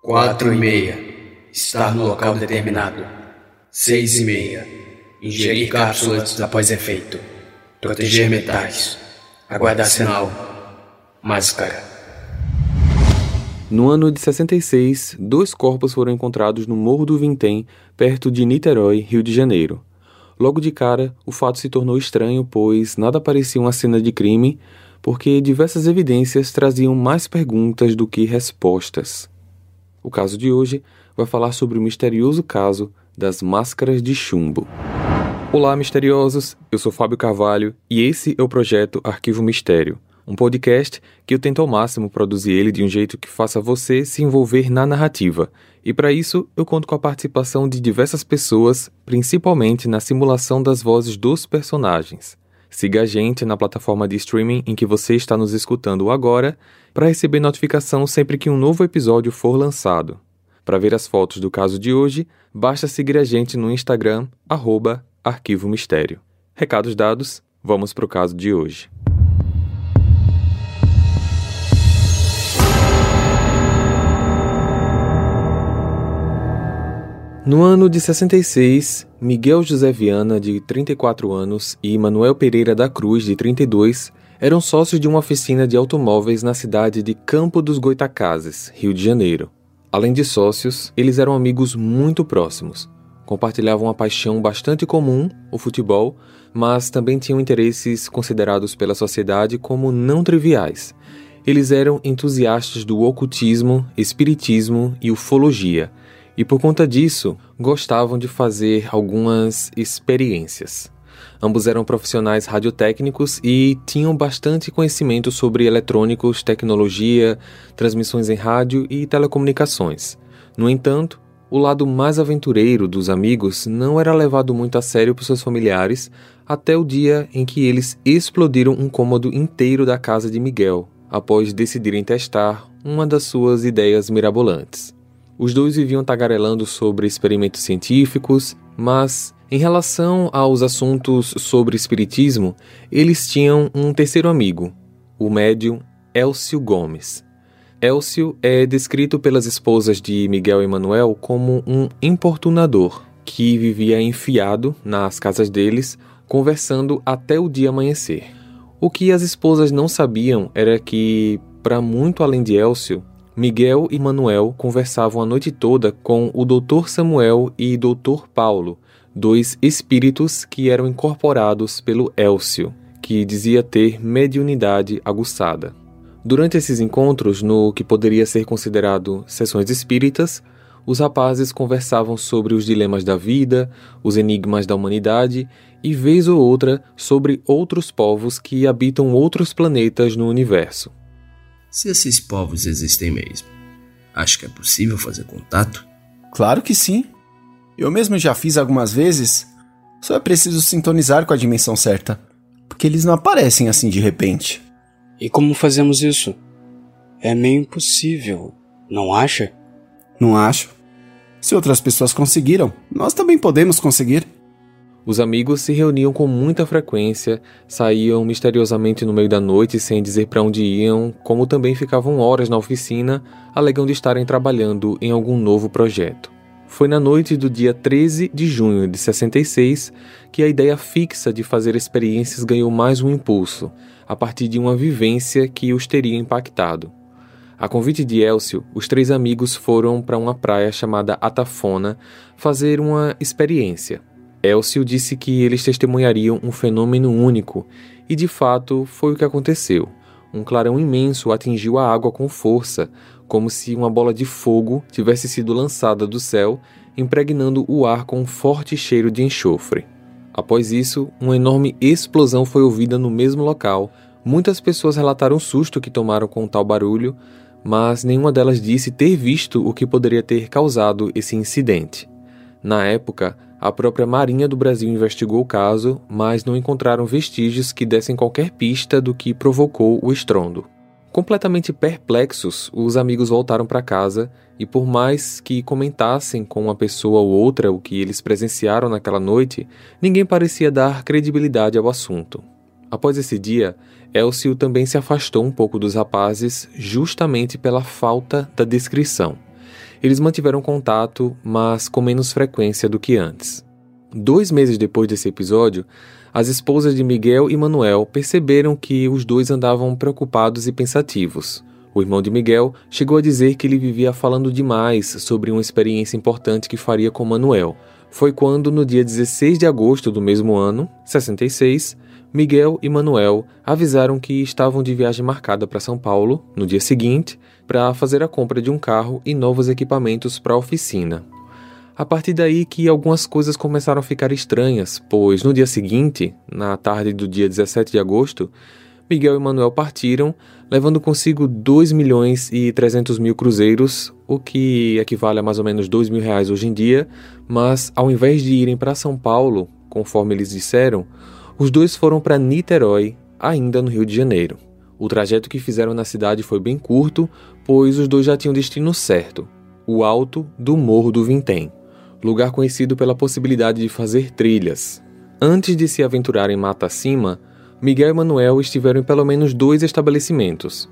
Quatro e meia. Estar no local determinado. Seis e meia. Ingerir cápsulas após efeito. Proteger metais. Aguardar sinal. Máscara. No ano de 66, dois corpos foram encontrados no Morro do Vintém, perto de Niterói, Rio de Janeiro. Logo de cara, o fato se tornou estranho, pois nada parecia uma cena de crime, porque diversas evidências traziam mais perguntas do que respostas. O caso de hoje vai falar sobre o misterioso caso das máscaras de chumbo. Olá, misteriosos! Eu sou Fábio Carvalho e esse é o projeto Arquivo Mistério um podcast que eu tento ao máximo produzir ele de um jeito que faça você se envolver na narrativa. E para isso, eu conto com a participação de diversas pessoas, principalmente na simulação das vozes dos personagens. Siga a gente na plataforma de streaming em que você está nos escutando agora para receber notificação sempre que um novo episódio for lançado. Para ver as fotos do caso de hoje, basta seguir a gente no Instagram, arroba Arquivo Mistério. Recados dados, vamos para o caso de hoje. No ano de 66, Miguel José Viana, de 34 anos, e Manuel Pereira da Cruz, de 32, eram sócios de uma oficina de automóveis na cidade de Campo dos Goitacazes, Rio de Janeiro. Além de sócios, eles eram amigos muito próximos. Compartilhavam uma paixão bastante comum, o futebol, mas também tinham interesses considerados pela sociedade como não triviais. Eles eram entusiastas do ocultismo, espiritismo e ufologia e por conta disso gostavam de fazer algumas experiências. Ambos eram profissionais radiotécnicos e tinham bastante conhecimento sobre eletrônicos, tecnologia, transmissões em rádio e telecomunicações. No entanto, o lado mais aventureiro dos amigos não era levado muito a sério por seus familiares até o dia em que eles explodiram um cômodo inteiro da casa de Miguel, após decidirem testar uma das suas ideias mirabolantes. Os dois viviam tagarelando sobre experimentos científicos, mas em relação aos assuntos sobre espiritismo, eles tinham um terceiro amigo, o médium Elcio Gomes. Elcio é descrito pelas esposas de Miguel e Manuel como um importunador que vivia enfiado nas casas deles, conversando até o dia amanhecer. O que as esposas não sabiam era que, para muito além de Elcio, Miguel e Manuel conversavam a noite toda com o Dr. Samuel e Dr. Paulo, dois espíritos que eram incorporados pelo Elcio, que dizia ter mediunidade aguçada. Durante esses encontros, no que poderia ser considerado sessões espíritas, os rapazes conversavam sobre os dilemas da vida, os enigmas da humanidade e, vez ou outra, sobre outros povos que habitam outros planetas no universo se esses povos existem mesmo. Acho que é possível fazer contato? Claro que sim. Eu mesmo já fiz algumas vezes. Só é preciso sintonizar com a dimensão certa. Porque eles não aparecem assim de repente. E como fazemos isso? É meio impossível, não acha? Não acho. Se outras pessoas conseguiram, nós também podemos conseguir. Os amigos se reuniam com muita frequência, saíam misteriosamente no meio da noite sem dizer para onde iam, como também ficavam horas na oficina, alegando estarem trabalhando em algum novo projeto. Foi na noite do dia 13 de junho de 66 que a ideia fixa de fazer experiências ganhou mais um impulso, a partir de uma vivência que os teria impactado. A convite de Elcio, os três amigos foram para uma praia chamada Atafona fazer uma experiência. Elcio disse que eles testemunhariam um fenômeno único, e de fato foi o que aconteceu. Um clarão imenso atingiu a água com força, como se uma bola de fogo tivesse sido lançada do céu, impregnando o ar com um forte cheiro de enxofre. Após isso, uma enorme explosão foi ouvida no mesmo local. Muitas pessoas relataram o susto que tomaram com tal barulho, mas nenhuma delas disse ter visto o que poderia ter causado esse incidente. Na época, a própria Marinha do Brasil investigou o caso, mas não encontraram vestígios que dessem qualquer pista do que provocou o estrondo. Completamente perplexos, os amigos voltaram para casa e, por mais que comentassem com uma pessoa ou outra o que eles presenciaram naquela noite, ninguém parecia dar credibilidade ao assunto. Após esse dia, Elcio também se afastou um pouco dos rapazes, justamente pela falta da descrição. Eles mantiveram contato, mas com menos frequência do que antes. Dois meses depois desse episódio, as esposas de Miguel e Manuel perceberam que os dois andavam preocupados e pensativos. O irmão de Miguel chegou a dizer que ele vivia falando demais sobre uma experiência importante que faria com Manuel. Foi quando, no dia 16 de agosto do mesmo ano, 66, Miguel e Manuel avisaram que estavam de viagem marcada para São Paulo no dia seguinte para fazer a compra de um carro e novos equipamentos para a oficina. A partir daí que algumas coisas começaram a ficar estranhas, pois no dia seguinte, na tarde do dia 17 de agosto, Miguel e Manuel partiram, levando consigo 2 milhões e 300 mil cruzeiros, o que equivale a mais ou menos 2 mil reais hoje em dia, mas ao invés de irem para São Paulo, conforme eles disseram, os dois foram para Niterói, ainda no Rio de Janeiro. O trajeto que fizeram na cidade foi bem curto, pois os dois já tinham destino certo, o alto do Morro do Vintém lugar conhecido pela possibilidade de fazer trilhas. Antes de se aventurar em mata acima, Miguel e Manuel estiveram em pelo menos dois estabelecimentos.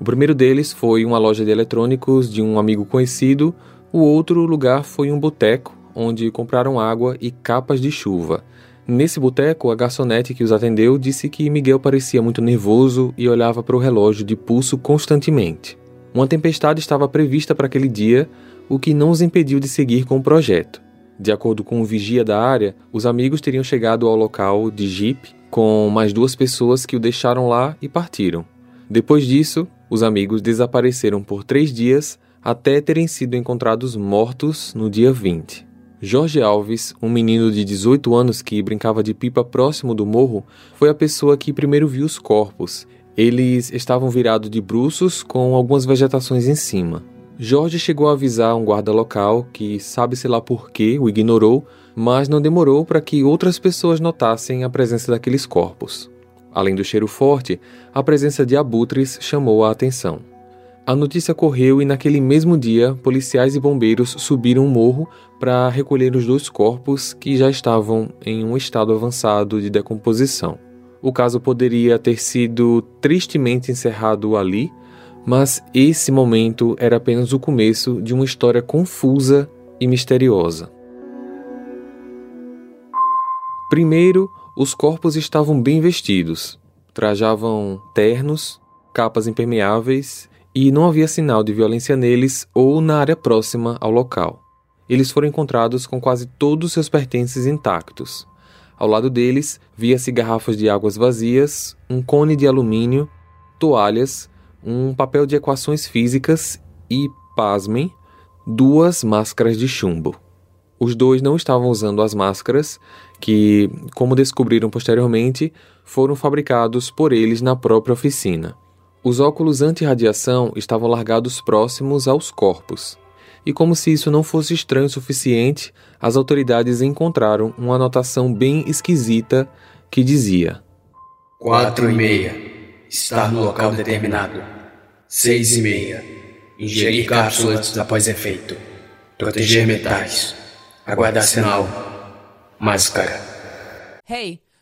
O primeiro deles foi uma loja de eletrônicos de um amigo conhecido, o outro lugar foi um boteco, onde compraram água e capas de chuva. Nesse boteco, a garçonete que os atendeu disse que Miguel parecia muito nervoso e olhava para o relógio de pulso constantemente. Uma tempestade estava prevista para aquele dia, o que não os impediu de seguir com o projeto. De acordo com o vigia da área, os amigos teriam chegado ao local de Jeep com mais duas pessoas que o deixaram lá e partiram. Depois disso, os amigos desapareceram por três dias até terem sido encontrados mortos no dia 20. Jorge Alves, um menino de 18 anos que brincava de pipa próximo do morro, foi a pessoa que primeiro viu os corpos. Eles estavam virados de bruços com algumas vegetações em cima. Jorge chegou a avisar um guarda local que sabe-se lá por que o ignorou, mas não demorou para que outras pessoas notassem a presença daqueles corpos. Além do cheiro forte, a presença de abutres chamou a atenção. A notícia correu e naquele mesmo dia, policiais e bombeiros subiram um morro para recolher os dois corpos que já estavam em um estado avançado de decomposição. O caso poderia ter sido tristemente encerrado ali, mas esse momento era apenas o começo de uma história confusa e misteriosa. Primeiro, os corpos estavam bem vestidos, trajavam ternos, capas impermeáveis e não havia sinal de violência neles ou na área próxima ao local. Eles foram encontrados com quase todos seus pertences intactos. Ao lado deles, via-se garrafas de águas vazias, um cone de alumínio, toalhas um papel de equações físicas e, pasmem, duas máscaras de chumbo. Os dois não estavam usando as máscaras, que, como descobriram posteriormente, foram fabricados por eles na própria oficina. Os óculos anti-radiação estavam largados próximos aos corpos. E como se isso não fosse estranho o suficiente, as autoridades encontraram uma anotação bem esquisita que dizia: Quatro e meia estar no local determinado. Seis e meia. Ingerir cápsulas após efeito. Proteger metais. Aguardar sinal. Máscara. Hey,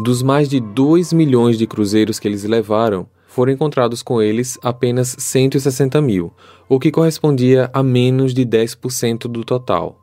Dos mais de 2 milhões de cruzeiros que eles levaram, foram encontrados com eles apenas 160 mil, o que correspondia a menos de 10% do total.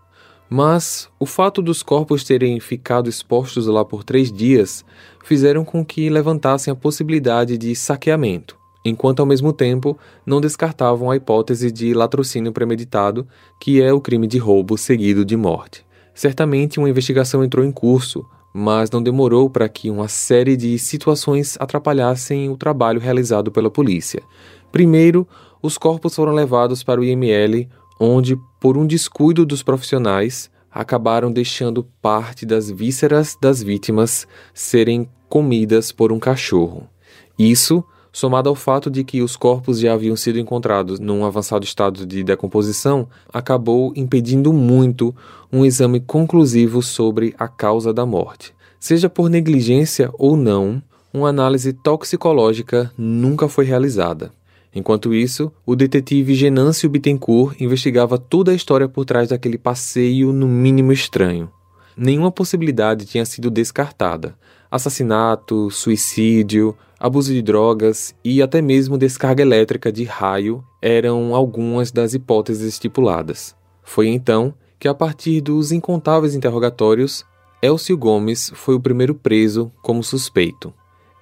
Mas o fato dos corpos terem ficado expostos lá por três dias fizeram com que levantassem a possibilidade de saqueamento, enquanto ao mesmo tempo não descartavam a hipótese de latrocínio premeditado, que é o crime de roubo seguido de morte. Certamente uma investigação entrou em curso, mas não demorou para que uma série de situações atrapalhassem o trabalho realizado pela polícia. Primeiro, os corpos foram levados para o IML, onde, por um descuido dos profissionais, acabaram deixando parte das vísceras das vítimas serem comidas por um cachorro. Isso somado ao fato de que os corpos já haviam sido encontrados num avançado estado de decomposição, acabou impedindo muito um exame conclusivo sobre a causa da morte. Seja por negligência ou não, uma análise toxicológica nunca foi realizada. Enquanto isso, o detetive Genâncio Bittencourt investigava toda a história por trás daquele passeio no mínimo estranho. Nenhuma possibilidade tinha sido descartada. Assassinato, suicídio, abuso de drogas e até mesmo descarga elétrica de raio eram algumas das hipóteses estipuladas. Foi então que, a partir dos incontáveis interrogatórios, Elcio Gomes foi o primeiro preso como suspeito.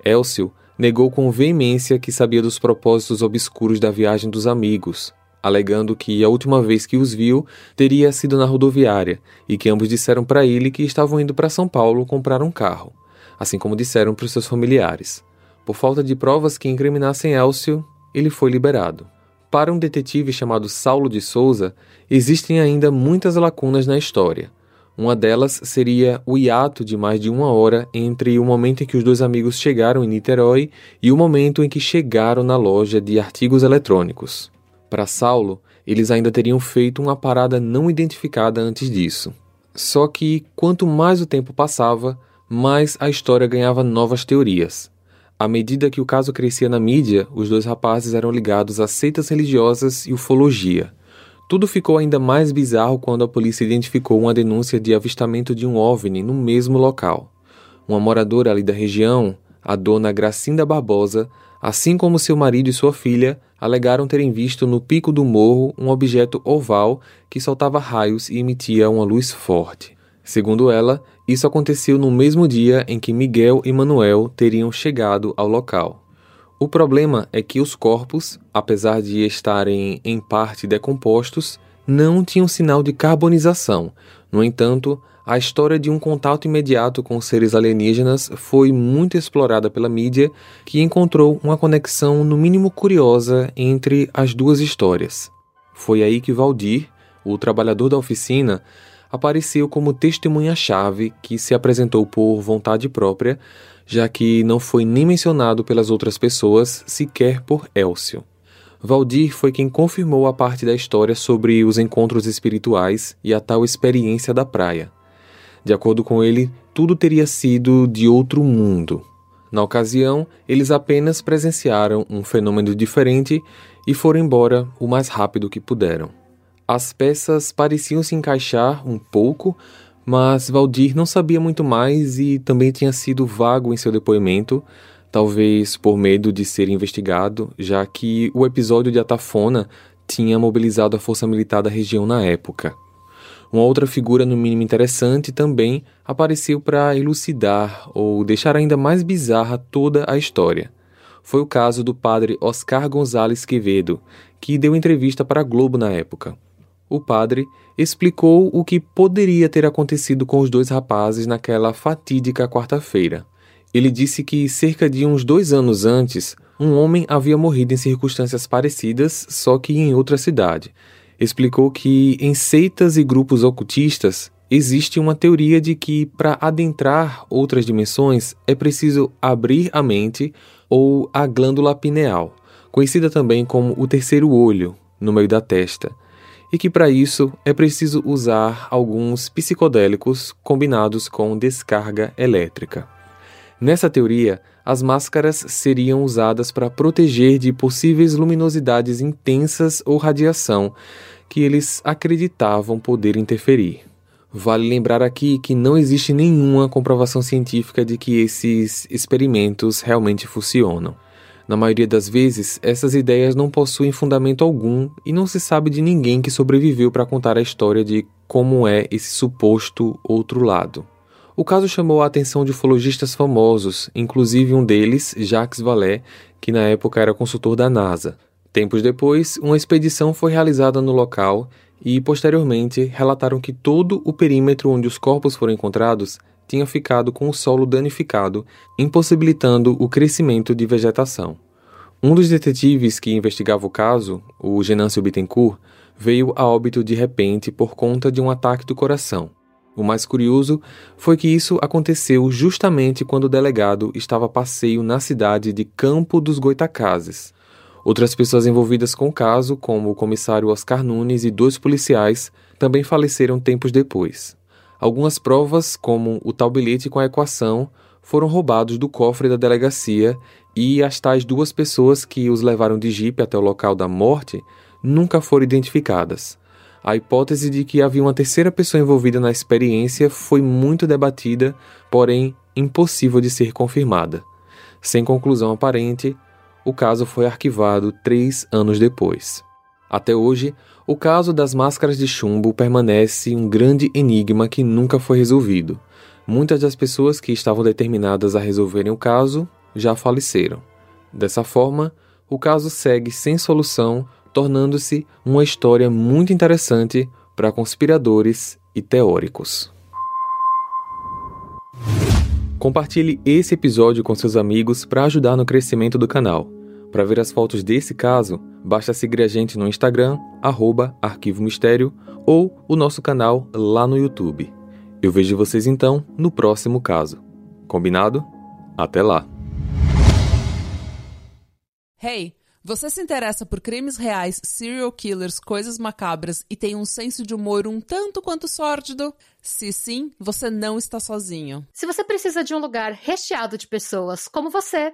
Elcio negou com veemência que sabia dos propósitos obscuros da viagem dos amigos, alegando que a última vez que os viu teria sido na rodoviária e que ambos disseram para ele que estavam indo para São Paulo comprar um carro, assim como disseram para os seus familiares. Por falta de provas que incriminassem Elcio, ele foi liberado. Para um detetive chamado Saulo de Souza, existem ainda muitas lacunas na história. Uma delas seria o hiato de mais de uma hora entre o momento em que os dois amigos chegaram em Niterói e o momento em que chegaram na loja de artigos eletrônicos. Para Saulo, eles ainda teriam feito uma parada não identificada antes disso. Só que, quanto mais o tempo passava, mais a história ganhava novas teorias. À medida que o caso crescia na mídia, os dois rapazes eram ligados a seitas religiosas e ufologia. Tudo ficou ainda mais bizarro quando a polícia identificou uma denúncia de avistamento de um OVNI no mesmo local. Uma moradora ali da região, a dona Gracinda Barbosa, assim como seu marido e sua filha, alegaram terem visto no pico do morro um objeto oval que soltava raios e emitia uma luz forte. Segundo ela, isso aconteceu no mesmo dia em que Miguel e Manuel teriam chegado ao local. O problema é que os corpos, apesar de estarem em parte decompostos, não tinham sinal de carbonização. No entanto, a história de um contato imediato com seres alienígenas foi muito explorada pela mídia, que encontrou uma conexão no mínimo curiosa entre as duas histórias. Foi aí que Valdir, o trabalhador da oficina, apareceu como testemunha-chave que se apresentou por vontade própria, já que não foi nem mencionado pelas outras pessoas, sequer por Elcio. Valdir foi quem confirmou a parte da história sobre os encontros espirituais e a tal experiência da praia. De acordo com ele, tudo teria sido de outro mundo. Na ocasião, eles apenas presenciaram um fenômeno diferente e foram embora o mais rápido que puderam. As peças pareciam se encaixar um pouco, mas Valdir não sabia muito mais e também tinha sido vago em seu depoimento, talvez por medo de ser investigado, já que o episódio de Atafona tinha mobilizado a força militar da região na época. Uma outra figura, no mínimo interessante, também apareceu para elucidar ou deixar ainda mais bizarra toda a história. Foi o caso do padre Oscar Gonzalez Quevedo, que deu entrevista para a Globo na época o padre explicou o que poderia ter acontecido com os dois rapazes naquela fatídica quarta-feira. Ele disse que cerca de uns dois anos antes, um homem havia morrido em circunstâncias parecidas, só que em outra cidade. Explicou que em seitas e grupos ocultistas existe uma teoria de que para adentrar outras dimensões é preciso abrir a mente ou a glândula pineal, conhecida também como o terceiro olho, no meio da testa e que para isso é preciso usar alguns psicodélicos combinados com descarga elétrica. Nessa teoria, as máscaras seriam usadas para proteger de possíveis luminosidades intensas ou radiação que eles acreditavam poder interferir. Vale lembrar aqui que não existe nenhuma comprovação científica de que esses experimentos realmente funcionam. Na maioria das vezes, essas ideias não possuem fundamento algum e não se sabe de ninguém que sobreviveu para contar a história de como é esse suposto outro lado. O caso chamou a atenção de ufologistas famosos, inclusive um deles, Jacques Vallée, que na época era consultor da NASA. Tempos depois, uma expedição foi realizada no local e, posteriormente, relataram que todo o perímetro onde os corpos foram encontrados tinha ficado com o solo danificado, impossibilitando o crescimento de vegetação. Um dos detetives que investigava o caso, o Genâncio Bittencourt, veio a óbito de repente por conta de um ataque do coração. O mais curioso foi que isso aconteceu justamente quando o delegado estava a passeio na cidade de Campo dos Goitacazes. Outras pessoas envolvidas com o caso, como o comissário Oscar Nunes e dois policiais, também faleceram tempos depois. Algumas provas, como o tal bilhete com a equação, foram roubados do cofre da delegacia e as tais duas pessoas que os levaram de jipe até o local da morte nunca foram identificadas. A hipótese de que havia uma terceira pessoa envolvida na experiência foi muito debatida, porém impossível de ser confirmada. Sem conclusão aparente, o caso foi arquivado três anos depois. Até hoje, o caso das máscaras de chumbo permanece um grande enigma que nunca foi resolvido. Muitas das pessoas que estavam determinadas a resolverem o caso já faleceram. Dessa forma, o caso segue sem solução tornando-se uma história muito interessante para conspiradores e teóricos. Compartilhe esse episódio com seus amigos para ajudar no crescimento do canal. Para ver as fotos desse caso, basta seguir a gente no Instagram, arroba Arquivo Mistério, ou o nosso canal lá no YouTube. Eu vejo vocês então no próximo caso. Combinado? Até lá! Hey! Você se interessa por crimes reais, serial killers, coisas macabras e tem um senso de humor um tanto quanto sórdido? Se sim, você não está sozinho. Se você precisa de um lugar recheado de pessoas como você,